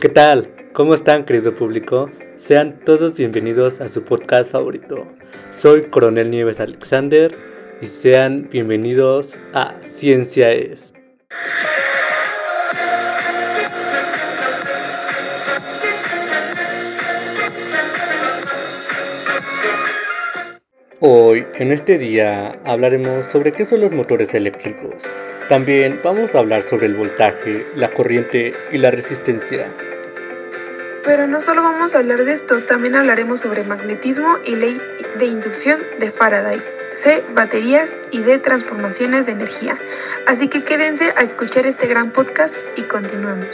¿Qué tal? ¿Cómo están, querido público? Sean todos bienvenidos a su podcast favorito. Soy Coronel Nieves Alexander y sean bienvenidos a Ciencia es. Hoy, en este día, hablaremos sobre qué son los motores eléctricos. También vamos a hablar sobre el voltaje, la corriente y la resistencia. Pero no solo vamos a hablar de esto, también hablaremos sobre magnetismo y ley de inducción de Faraday, C, baterías y D, transformaciones de energía. Así que quédense a escuchar este gran podcast y continuemos.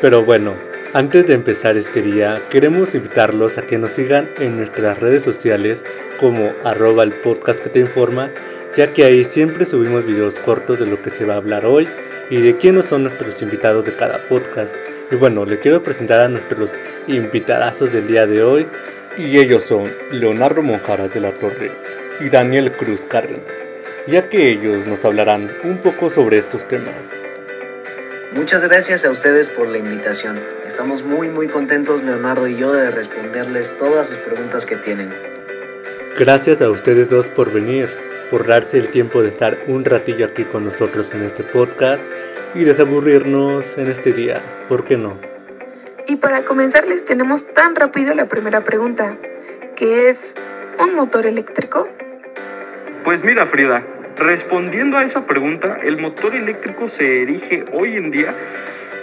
Pero bueno, antes de empezar este día, queremos invitarlos a que nos sigan en nuestras redes sociales como arroba el podcast que te informa, ya que ahí siempre subimos videos cortos de lo que se va a hablar hoy y de quiénes son nuestros invitados de cada podcast. Y bueno, le quiero presentar a nuestros invitadazos del día de hoy. Y ellos son Leonardo Monjaras de la Torre y Daniel Cruz Cárdenas, ya que ellos nos hablarán un poco sobre estos temas. Muchas gracias a ustedes por la invitación. Estamos muy muy contentos Leonardo y yo de responderles todas sus preguntas que tienen. Gracias a ustedes dos por venir, por darse el tiempo de estar un ratillo aquí con nosotros en este podcast y desaburrirnos en este día, ¿por qué no? Y para comenzar les tenemos tan rápido la primera pregunta, que es ¿un motor eléctrico? Pues mira Frida, respondiendo a esa pregunta, el motor eléctrico se erige hoy en día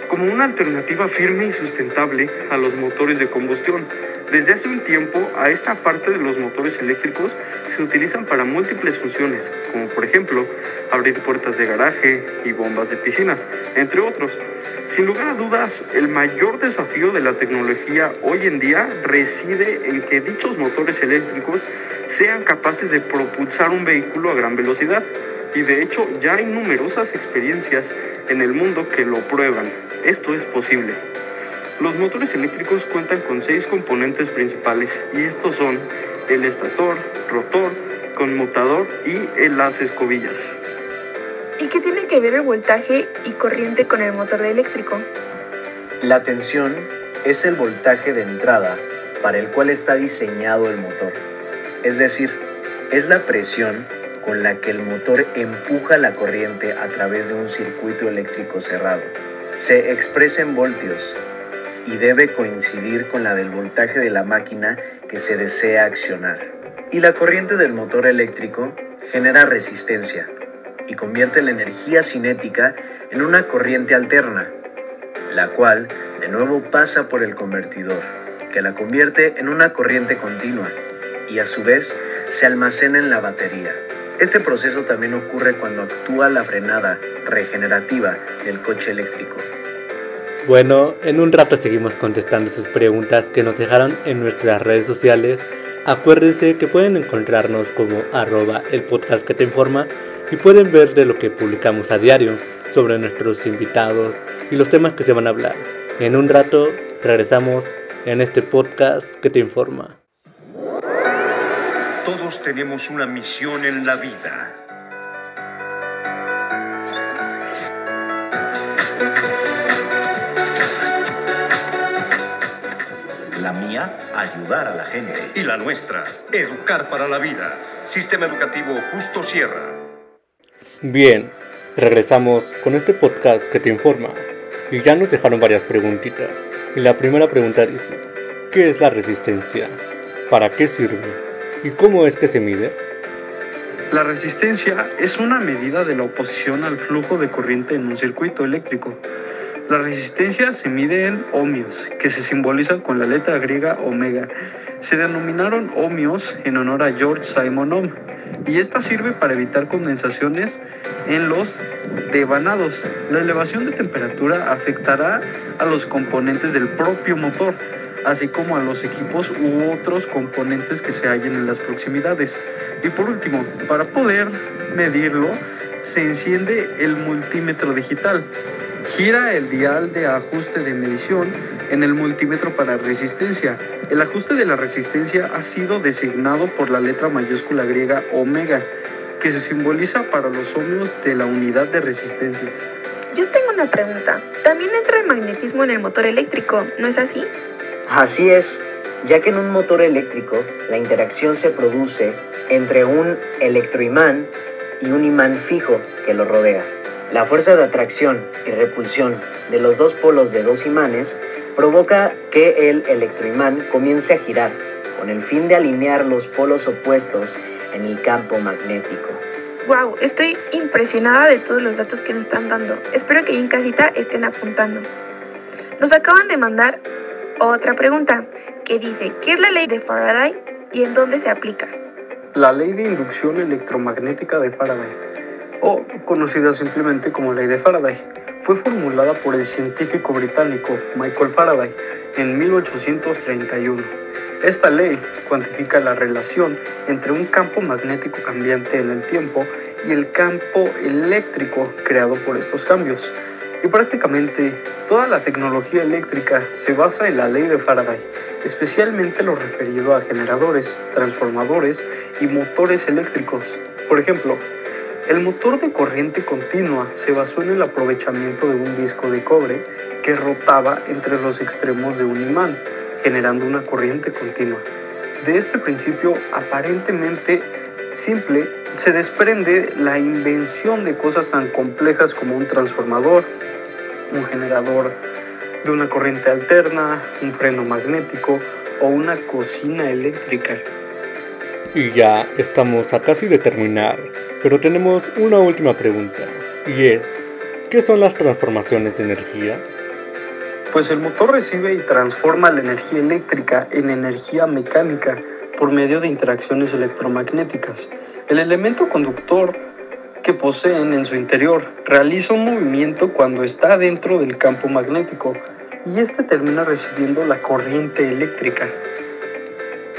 como una alternativa firme y sustentable a los motores de combustión. Desde hace un tiempo, a esta parte de los motores eléctricos se utilizan para múltiples funciones, como por ejemplo abrir puertas de garaje y bombas de piscinas, entre otros. Sin lugar a dudas, el mayor desafío de la tecnología hoy en día reside en que dichos motores eléctricos sean capaces de propulsar un vehículo a gran velocidad. Y de hecho ya hay numerosas experiencias en el mundo que lo prueban. Esto es posible. Los motores eléctricos cuentan con seis componentes principales y estos son el estator, rotor, conmutador y las escobillas. ¿Y qué tiene que ver el voltaje y corriente con el motor eléctrico? La tensión es el voltaje de entrada para el cual está diseñado el motor. Es decir, es la presión con la que el motor empuja la corriente a través de un circuito eléctrico cerrado. Se expresa en voltios y debe coincidir con la del voltaje de la máquina que se desea accionar. Y la corriente del motor eléctrico genera resistencia y convierte la energía cinética en una corriente alterna, la cual de nuevo pasa por el convertidor, que la convierte en una corriente continua y a su vez se almacena en la batería. Este proceso también ocurre cuando actúa la frenada regenerativa del coche eléctrico. Bueno, en un rato seguimos contestando sus preguntas que nos dejaron en nuestras redes sociales. Acuérdense que pueden encontrarnos como arroba el podcast que te informa y pueden ver de lo que publicamos a diario sobre nuestros invitados y los temas que se van a hablar. En un rato regresamos en este podcast que te informa. Todos tenemos una misión en la vida. La mía, ayudar a la gente. Y la nuestra, educar para la vida. Sistema Educativo Justo Sierra. Bien, regresamos con este podcast que te informa. Y ya nos dejaron varias preguntitas. Y la primera pregunta dice, ¿qué es la resistencia? ¿Para qué sirve? ¿Y cómo es que se mide? La resistencia es una medida de la oposición al flujo de corriente en un circuito eléctrico. La resistencia se mide en ohmios, que se simbolizan con la letra griega omega. Se denominaron ohmios en honor a George Simon Ohm, y esta sirve para evitar condensaciones en los devanados. La elevación de temperatura afectará a los componentes del propio motor, así como a los equipos u otros componentes que se hallen en las proximidades. Y por último, para poder medirlo, se enciende el multímetro digital. Gira el dial de ajuste de medición en el multímetro para resistencia. El ajuste de la resistencia ha sido designado por la letra mayúscula griega omega, que se simboliza para los ohmios de la unidad de resistencia. yo tengo una pregunta. También entra el magnetismo en el motor eléctrico, ¿no es así? Así es, ya que en un motor eléctrico la interacción se produce entre un electroimán y un imán fijo que lo rodea. La fuerza de atracción y repulsión de los dos polos de dos imanes provoca que el electroimán comience a girar con el fin de alinear los polos opuestos en el campo magnético. Wow, estoy impresionada de todos los datos que nos están dando. Espero que en casita estén apuntando. Nos acaban de mandar otra pregunta que dice, ¿qué es la ley de Faraday y en dónde se aplica? La ley de inducción electromagnética de Faraday, o conocida simplemente como ley de Faraday, fue formulada por el científico británico Michael Faraday en 1831. Esta ley cuantifica la relación entre un campo magnético cambiante en el tiempo y el campo eléctrico creado por estos cambios. Y prácticamente toda la tecnología eléctrica se basa en la ley de Faraday, especialmente lo referido a generadores, transformadores y motores eléctricos. Por ejemplo, el motor de corriente continua se basó en el aprovechamiento de un disco de cobre que rotaba entre los extremos de un imán, generando una corriente continua. De este principio aparentemente simple se desprende la invención de cosas tan complejas como un transformador, un generador de una corriente alterna, un freno magnético o una cocina eléctrica. Y ya estamos a casi de terminar, pero tenemos una última pregunta, y es, ¿qué son las transformaciones de energía? Pues el motor recibe y transforma la energía eléctrica en energía mecánica por medio de interacciones electromagnéticas. El elemento conductor que poseen en su interior realiza un movimiento cuando está dentro del campo magnético y este termina recibiendo la corriente eléctrica.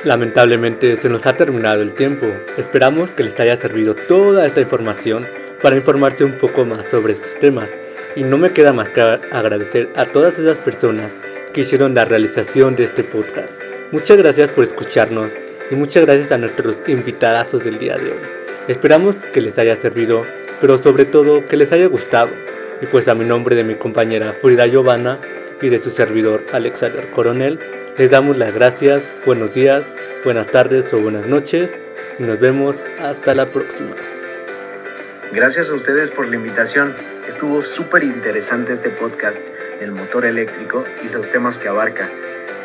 Lamentablemente se nos ha terminado el tiempo. Esperamos que les haya servido toda esta información para informarse un poco más sobre estos temas. Y no me queda más que agradecer a todas esas personas que hicieron la realización de este podcast. Muchas gracias por escucharnos y muchas gracias a nuestros invitadazos del día de hoy. Esperamos que les haya servido, pero sobre todo que les haya gustado. Y pues a mi nombre de mi compañera Frida Giovanna y de su servidor Alexander Coronel, les damos las gracias, buenos días, buenas tardes o buenas noches y nos vemos hasta la próxima. Gracias a ustedes por la invitación. Estuvo súper interesante este podcast del motor eléctrico y los temas que abarca.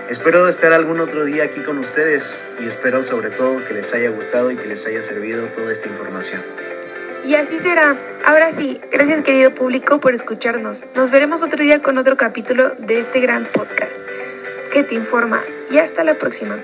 Espero estar algún otro día aquí con ustedes y espero sobre todo que les haya gustado y que les haya servido toda esta información. Y así será. Ahora sí, gracias querido público por escucharnos. Nos veremos otro día con otro capítulo de este gran podcast que te informa. Y hasta la próxima.